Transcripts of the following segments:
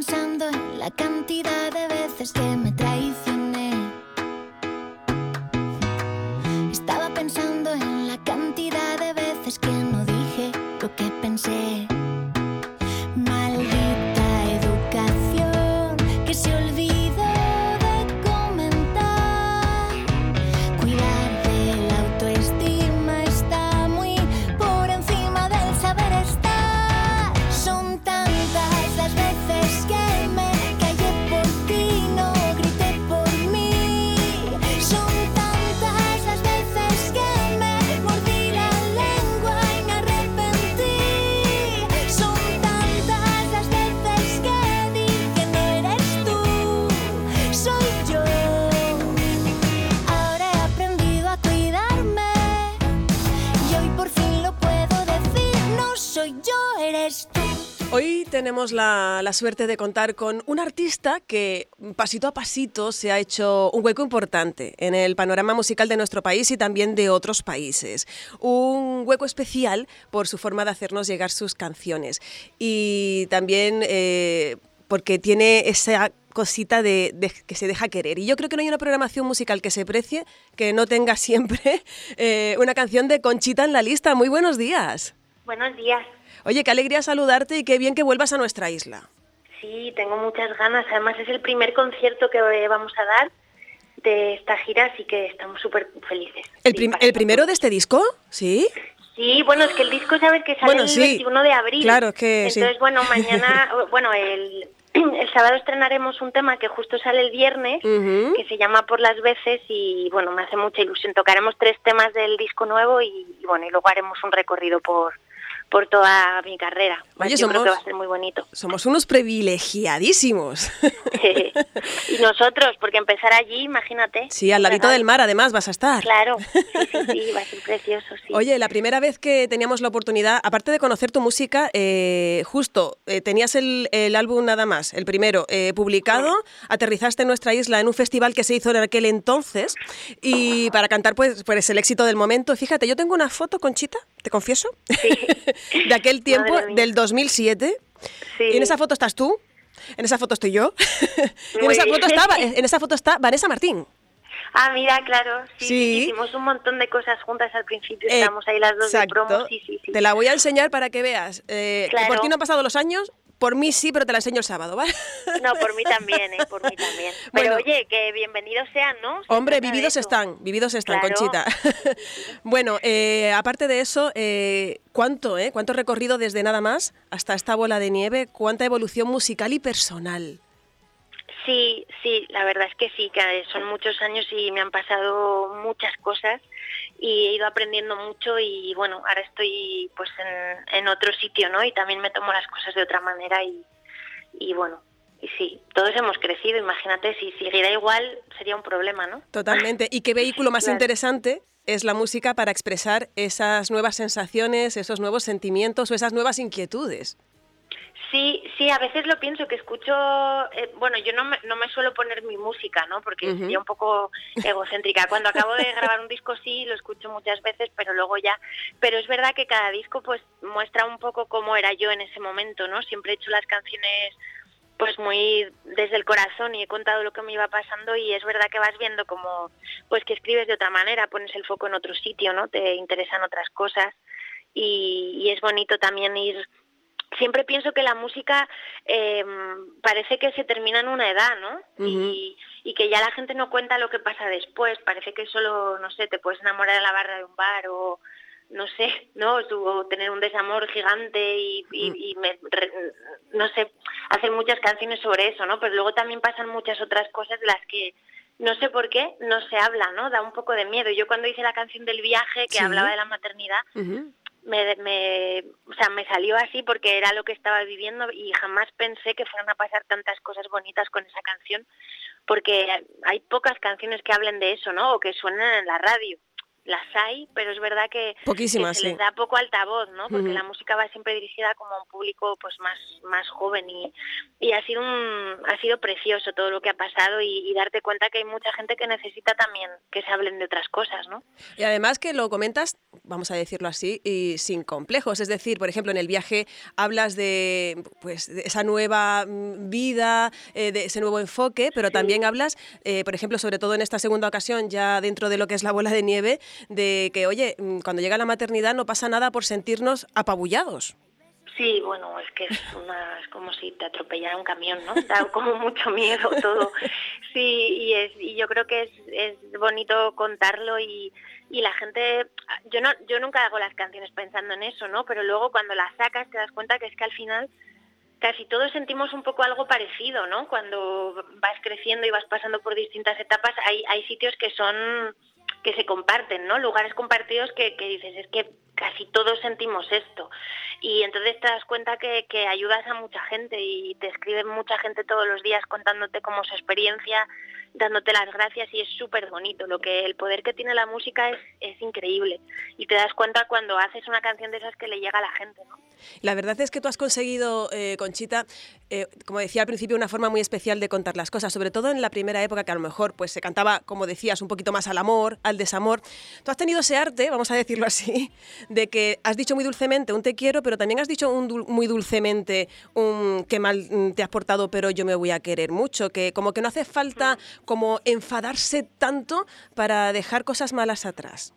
pensando en la cantidad de veces que me traicioné. Hoy tenemos la, suerte de contar con un artista que pasito a pasito se ha hecho un hueco importante en el panorama musical de nuestro país y también de otros países. Un hueco especial por su forma de hacernos llegar sus canciones y también eh, porque tiene esa cosita de, que se deja querer. Y yo creo que no hay una programación musical que se precie que no tenga siempre eh, una canción de Conchita en la lista. Muy buenos días. Buenos días. Oye, qué alegría saludarte y qué bien que vuelvas a nuestra isla. Sí, tengo muchas ganas. Además es el primer concierto que vamos a dar de esta gira, así que estamos súper felices. ¿El, primero de este disco? ¿Sí? Sí, bueno, es que el disco sabes que sale el 21 de abril. Claro, que Entonces, bueno, mañana, bueno, el, el sábado estrenaremos un tema que justo sale el viernes, que se llama Por las veces y bueno, me hace mucha ilusión. Tocaremos tres temas del disco nuevo y bueno, y luego haremos un recorrido por, por toda mi carrera. Oye, Yo creo que va a ser muy bonito. Somos unos privilegiadísimos. y nosotros, porque empezar allí, imagínate. Sí, al ladito del mar además vas a estar. Claro, sí, sí, va a ser precioso. Sí. Oye, la primera vez que teníamos la oportunidad, aparte de conocer tu música, eh, justo eh, tenías el, álbum nada más, el primero, eh, publicado, aterrizaste en nuestra isla en un festival que se hizo en aquel entonces y para cantar pues, pues el éxito del momento. Fíjate, yo tengo una foto, Conchita, te confieso. Sí. de aquel tiempo, del 2007. Y en esa foto estás tú, en esa foto estoy yo, en esa, foto está, en esa foto está Vanessa Martín. Ah, mira, claro, sí, hicimos un montón de cosas juntas al principio, estábamos ahí las dos de promo, sí, sí, Te la voy a enseñar para que veas. Eh, Por ti no han pasado los años, por mí sí, pero te la enseño el sábado, ¿vale? No, por mí también, ¿eh? Por mí también. Pero oye, que bienvenidos sean, ¿no? hombre, vividos están, vividos están, Conchita. bueno, eh, aparte de eso, eh, ¿cuánto, eh? ¿Cuánto recorrido desde nada más hasta esta bola de nieve? ¿Cuánta evolución musical y personal? Sí, sí, la verdad es que sí, que son muchos años y me han pasado muchas cosas y he ido aprendiendo mucho y bueno, ahora estoy pues en, otro sitio, ¿no? Y también me tomo las cosas de otra manera y, y bueno, y sí, todos hemos crecido, imagínate, si siguiera igual sería un problema, ¿no? Totalmente. ¿Y qué vehículo más interesante es la música para expresar esas nuevas sensaciones, esos nuevos sentimientos o esas nuevas inquietudes? Sí, sí, a veces lo pienso, que escucho, eh, bueno, yo no me, no me suelo poner mi música, ¿no? Porque sería un poco egocéntrica. Cuando acabo de grabar un disco sí, lo escucho muchas veces, pero luego ya, pero es verdad que cada disco pues muestra un poco cómo era yo en ese momento, ¿no? Siempre he hecho las canciones pues muy desde el corazón y he contado lo que me iba pasando y es verdad que vas viendo como pues que escribes de otra manera, pones el foco en otro sitio, ¿no? Te interesan otras cosas y, y es bonito también ir siempre pienso que la música eh, parece que se termina en una edad, ¿no? y, y, que ya la gente no cuenta lo que pasa después. Parece que solo, no sé, te puedes enamorar en la barra de un bar o, no sé, ¿no? O tener un desamor gigante y, y, no sé, hacer muchas canciones sobre eso, ¿no? Pero luego también pasan muchas otras cosas de las que no sé por qué no se habla, ¿no? Da un poco de miedo. Yo cuando hice la canción del viaje que hablaba de la maternidad, me, me, o sea, me salió así porque era lo que estaba viviendo y jamás pensé que fueran a pasar tantas cosas bonitas con esa canción, porque hay pocas canciones que hablen de eso, ¿no? O que suenen en la radio. Las hay, pero es verdad que, Poquísimas, se les da poco altavoz, ¿no? Porque la música va siempre dirigida como a un público pues más, más joven y, y ha sido un, ha sido precioso todo lo que ha pasado y, darte cuenta que hay mucha gente que necesita también que se hablen de otras cosas, ¿no? Y además que lo comentas, vamos a decirlo así, y sin complejos. Es decir, por ejemplo, en el viaje hablas de, pues, esa nueva mm, vida, eh, de ese nuevo enfoque, pero también hablas, eh, por ejemplo, sobre todo en esta segunda ocasión, ya dentro de lo que es la bola de nieve, de que, oye, mm, cuando llega la maternidad no pasa nada por sentirnos apabullados. Sí, bueno, es que es, como si te atropellara un camión, ¿no? Da como mucho miedo todo. Sí, y, es, y yo creo que es, es bonito contarlo y, y la gente, yo no, yo nunca hago las canciones pensando en eso, ¿no? Pero luego cuando las sacas te das cuenta que es que al final casi todos sentimos un poco algo parecido, ¿no? Cuando vas creciendo y vas pasando por distintas etapas, hay, hay sitios que son que se comparten, ¿no? Lugares compartidos que, que dices, es que casi todos sentimos esto. Y entonces te das cuenta que, que ayudas a mucha gente y te escriben mucha gente todos los días contándote cómo su experiencia, dándote las gracias y es súper bonito. Lo que el poder que tiene la música es, es increíble y te das cuenta cuando haces una canción de esas que le llega a la gente. ¿no? La verdad es que tú has conseguido, eh, Conchita, eh, como decía al principio, una forma muy especial de contar las cosas, sobre todo en la primera época que a lo mejor pues se cantaba, como decías, un poquito más al amor, al desamor. Tú has tenido ese arte, vamos a decirlo así, de que has dicho muy dulcemente un te quiero, pero también has dicho un muy dulcemente un que mal mm, te has portado, pero yo me voy a querer mucho, que como que no hace falta como enfadarse tanto para dejar cosas malas atrás.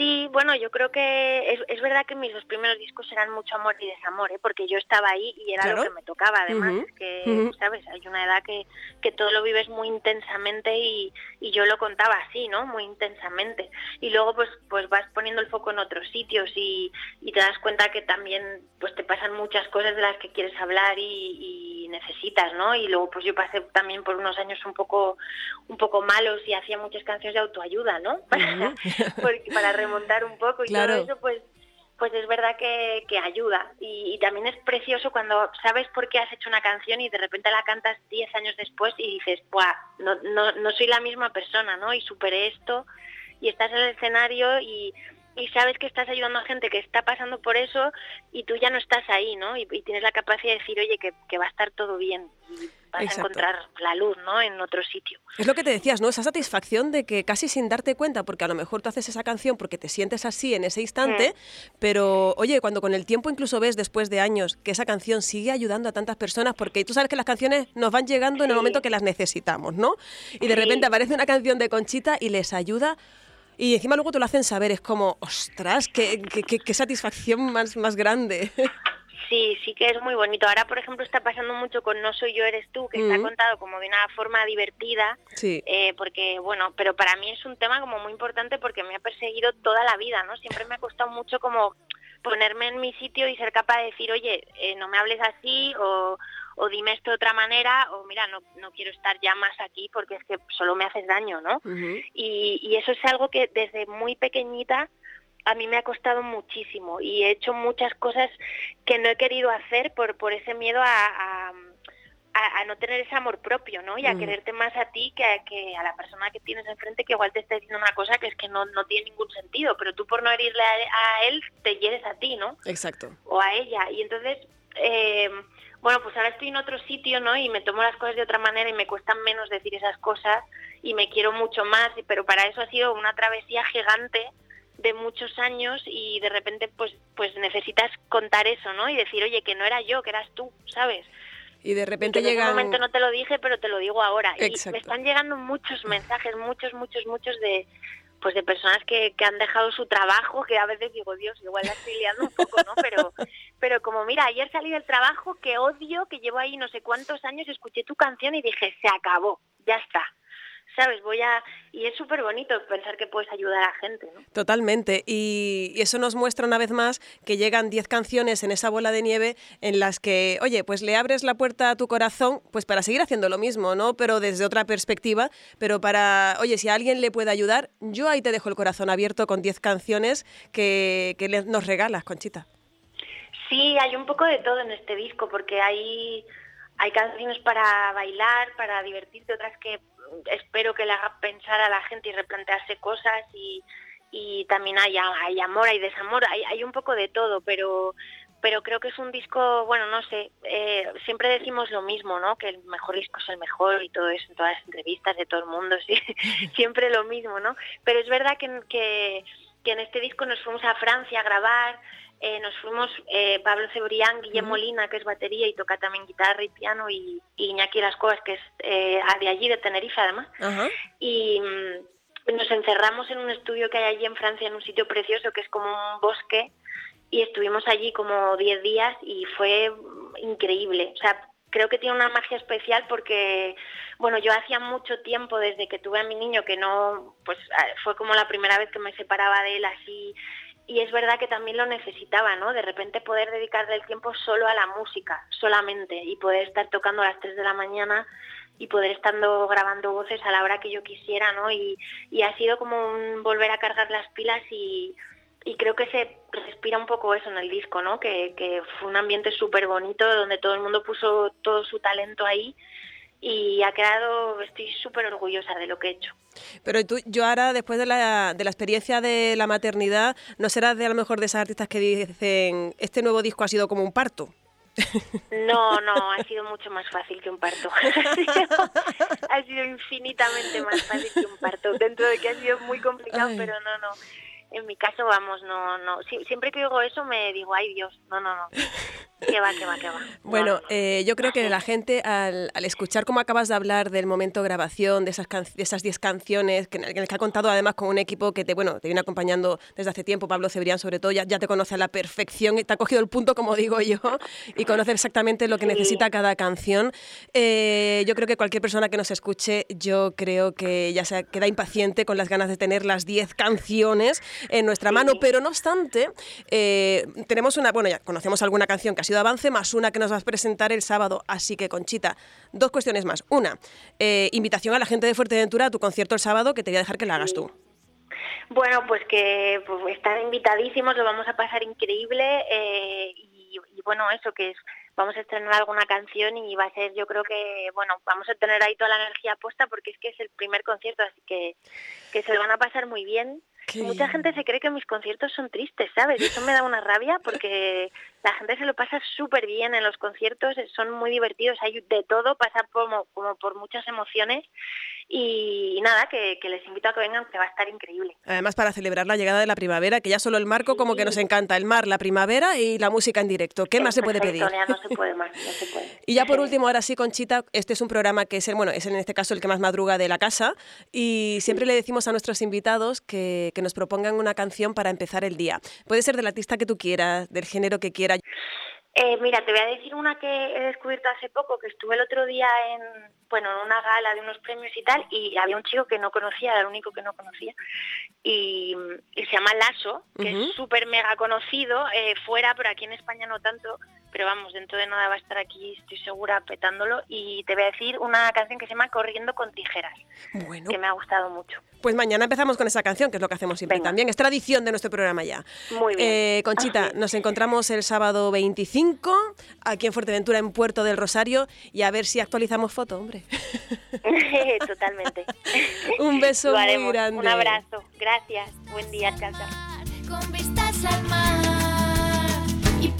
Sí, bueno, yo creo que es, es, verdad que mis dos primeros discos eran mucho amor y desamor, ¿eh? porque yo estaba ahí y era lo que me tocaba, además, que, ¿sabes? Hay una edad que, que todo lo vives muy intensamente y, y yo lo contaba así, ¿no? Muy intensamente. Y luego, pues, pues vas poniendo el foco en otros sitios y, y te das cuenta que también, pues, te pasan muchas cosas de las que quieres hablar y, y necesitas, ¿no? Y luego, pues, yo pasé también por unos años un poco, un poco malos y hacía muchas canciones de autoayuda, ¿no? para, para montar un poco y todo eso, pues pues es verdad que, que ayuda. Y, también es precioso cuando sabes por qué has hecho una canción y de repente la cantas 10 años después y dices, Buah, no, no, no soy la misma persona, ¿no? Y superé esto y estás en el escenario y, y sabes que estás ayudando a gente que está pasando por eso y tú ya no estás ahí, ¿no? Y, tienes la capacidad de decir, oye, que, que va a estar todo bien. Y vas a encontrar la luz, ¿no? En otro sitio. Es lo que te decías, ¿no? Esa satisfacción de que casi sin darte cuenta, porque a lo mejor tú haces esa canción porque te sientes así en ese instante, mm. pero oye, cuando con el tiempo incluso ves después de años que esa canción sigue ayudando a tantas personas, porque tú sabes que las canciones nos van llegando en el momento que las necesitamos, ¿no? Y de repente aparece una canción de Conchita y les ayuda y encima luego te lo hacen saber, es como, ostras, qué, qué, qué satisfacción más, más grande. Sí, sí que es muy bonito. Ahora, por ejemplo, está pasando mucho con No soy yo, eres tú, que está contado como de una forma divertida, sí. eh, porque, bueno, pero para mí es un tema como muy importante porque me ha perseguido toda la vida, ¿no? Siempre me ha costado mucho como ponerme en mi sitio y ser capaz de decir, oye, eh, no me hables así o, o dime esto de otra manera o mira, no, no quiero estar ya más aquí porque es que solo me haces daño, ¿no? y, y eso es algo que desde muy pequeñita a mí me ha costado muchísimo y he hecho muchas cosas que no he querido hacer por, por ese miedo a, a, a, no tener ese amor propio, ¿no? Y a quererte más a ti que a, que a la persona que tienes enfrente que igual te está diciendo una cosa que es que no, no tiene ningún sentido, pero tú por no herirle a, él te hieres a ti, ¿no? Exacto. O a ella. Y entonces, eh, bueno, pues ahora estoy en otro sitio, ¿no? Y me tomo las cosas de otra manera y me cuestan menos decir esas cosas y me quiero mucho más, pero para eso ha sido una travesía gigante de muchos años y de repente pues pues necesitas contar eso, ¿no? Y decir, oye, que no era yo, que eras tú, ¿sabes? Y de repente llega. En ese momento no te lo dije, pero te lo digo ahora. Y me están llegando muchos mensajes, muchos, muchos, muchos de pues de personas que, que han dejado su trabajo, que a veces digo, Dios, igual la estoy liando un poco, ¿no? Pero, mira, ayer salí del trabajo, que odio, que llevo ahí no sé cuántos años, escuché tu canción y dije, se acabó, ya está. ¿sabes? Voy a... Y es súper bonito pensar que puedes ayudar a gente, ¿no? Totalmente. Y, eso nos muestra una vez más que llegan 10 canciones en esa bola de nieve en las que, oye, pues le abres la puerta a tu corazón, pues para seguir haciendo lo mismo, ¿no? Pero desde otra perspectiva, pero para, oye, si a alguien le puede ayudar, yo ahí te dejo el corazón abierto con 10 canciones que, que nos regalas, Conchita. Sí, hay un poco de todo en este disco, porque hay, hay canciones para bailar, para divertirte, otras que espero que le haga pensar a la gente y replantearse cosas y, también hay, amor, hay desamor, hay, un poco de todo, pero pero creo que es un disco, bueno, no sé, eh, siempre decimos lo mismo, ¿no? Que el mejor disco es el mejor y todo eso en todas las entrevistas de todo el mundo, sí, siempre lo mismo, ¿no? Pero es verdad que, que en este disco nos fuimos a Francia a grabar, eh, nos fuimos eh, Pablo Cebrián, Guillermo Molina, que es batería y toca también guitarra y piano, y, Iñaki Las Cosas, que es eh, de allí, de Tenerife además. Y mm, nos encerramos en un estudio que hay allí en Francia, en un sitio precioso que es como un bosque, y estuvimos allí como 10 días y fue increíble. O sea, creo que tiene una magia especial porque, bueno, yo hacía mucho tiempo desde que tuve a mi niño que no, pues fue como la primera vez que me separaba de él así y es verdad que también lo necesitaba, ¿no? De repente poder dedicarle el tiempo solo a la música, solamente, y poder estar tocando a las 3 de la mañana y poder estando grabando voces a la hora que yo quisiera, ¿no? Y, ha sido como un volver a cargar las pilas y, creo que se respira un poco eso en el disco, ¿no? Que, que fue un ambiente súper bonito donde todo el mundo puso todo su talento ahí y ha quedado, estoy súper orgullosa de lo que he hecho. Pero tú, yo ahora, después de la, de la experiencia de la maternidad, ¿no serás de a lo mejor de esas artistas que dicen, este nuevo disco ha sido como un parto? No, no, ha sido mucho más fácil que un parto. ha sido infinitamente más fácil que un parto, dentro de que ha sido muy complicado, pero no, no en mi caso, vamos, no, no. siempre que digo eso me digo, ay Dios, no, no, no. Que va, que va, que va. Bueno, eh, yo creo que la gente al, escuchar cómo acabas de hablar del momento de grabación, de esas de esas 10 canciones, que, en el que ha contado además con un equipo que te, bueno, te viene acompañando desde hace tiempo, Pablo Cebrián sobre todo, ya, ya te conoce a la perfección, y te ha cogido el punto, como digo yo, y conoce exactamente lo que necesita cada canción. Eh, yo creo que cualquier persona que nos escuche, yo creo que ya se queda impaciente con las ganas de tener las 10 canciones en nuestra mano, pero no obstante, eh, tenemos una, bueno, ya conocemos alguna canción que ha sido avance, más una que nos vas a presentar el sábado, así que Conchita, dos cuestiones más. Una, eh, invitación a la gente de Fuerteventura a tu concierto el sábado, que te voy a dejar que la hagas tú. Bueno, pues que pues, están invitadísimos, lo vamos a pasar increíble eh, y, bueno, eso que es, vamos a estrenar alguna canción y va a ser, yo creo que, bueno, vamos a tener ahí toda la energía puesta porque es que es el primer concierto, así que, que se lo van a pasar muy bien Mucha gente se cree que mis conciertos son tristes, ¿sabes? Eso me da una rabia porque la gente se lo pasa súper bien en los conciertos, son muy divertidos, hay de todo, pasa como, como por muchas emociones y nada, que, les invito a que vengan, que va a estar increíble. Además, para celebrar la llegada de la primavera, que ya solo el marco como que nos encanta, el mar, la primavera y la música en directo. ¿Qué más se puede pedir? no se puede más, no se puede. y ya por último, ahora sí, Conchita, este es un programa que es, el, bueno, es en este caso el que más madruga de la casa y siempre le decimos a nuestros invitados que, que nos propongan una canción para empezar el día. Puede ser del artista que tú quieras, del género que quieras. Eh, mira, te voy a decir una que he descubierto hace poco, que estuve el otro día en, bueno, en una gala de unos premios y tal, y había un chico que no conocía, era el único que no conocía, y, se llama Lasso, que es súper mega conocido eh, fuera, pero aquí en España no tanto, pero vamos, dentro de nada va a estar aquí, estoy segura, petándolo. Y te voy a decir una canción que se llama Corriendo con tijeras, bueno. que me ha gustado mucho. Pues mañana empezamos con esa canción, que es lo que hacemos siempre también. Es tradición de nuestro programa ya. Muy bien. Eh, Conchita, nos encontramos el sábado 25 aquí en Fuerteventura, en Puerto del Rosario, y a ver si actualizamos foto, hombre. Totalmente. Un beso muy grande. Un abrazo. Gracias. Buen día, casa. Con vistas al mar.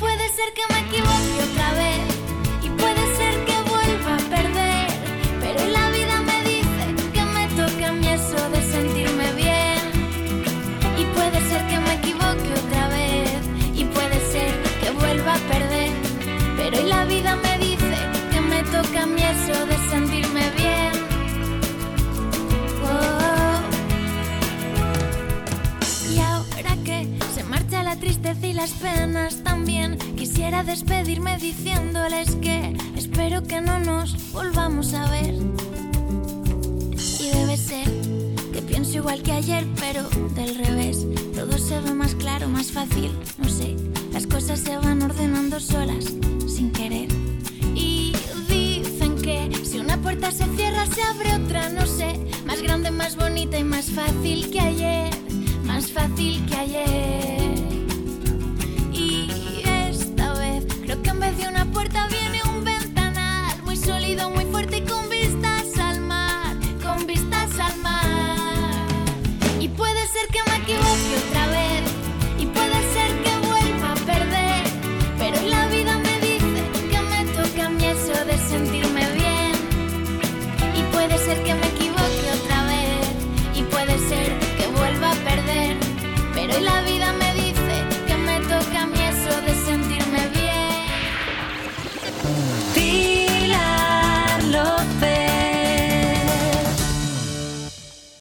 Puede ser que me equivoque otra vez. Y puede ser que vuelva a perder. Pero la vida me dice que me toca a mí eso de sentirme bien. Y puede ser que me equivoque otra vez. Y puede ser que vuelva a perder. Pero la vida me dice que me toca a mí eso de las penas también, quisiera despedirme diciéndoles que espero que no nos volvamos a ver. Y debe ser que pienso igual que ayer, pero del revés. Todo se ve más claro, más fácil, no sé. Las cosas se van ordenando solas, sin querer. Y dicen que si una puerta se cierra, se abre otra, no sé. Más grande, más bonita y más fácil que ayer más fácil que ayer. que é eu me equivoque outra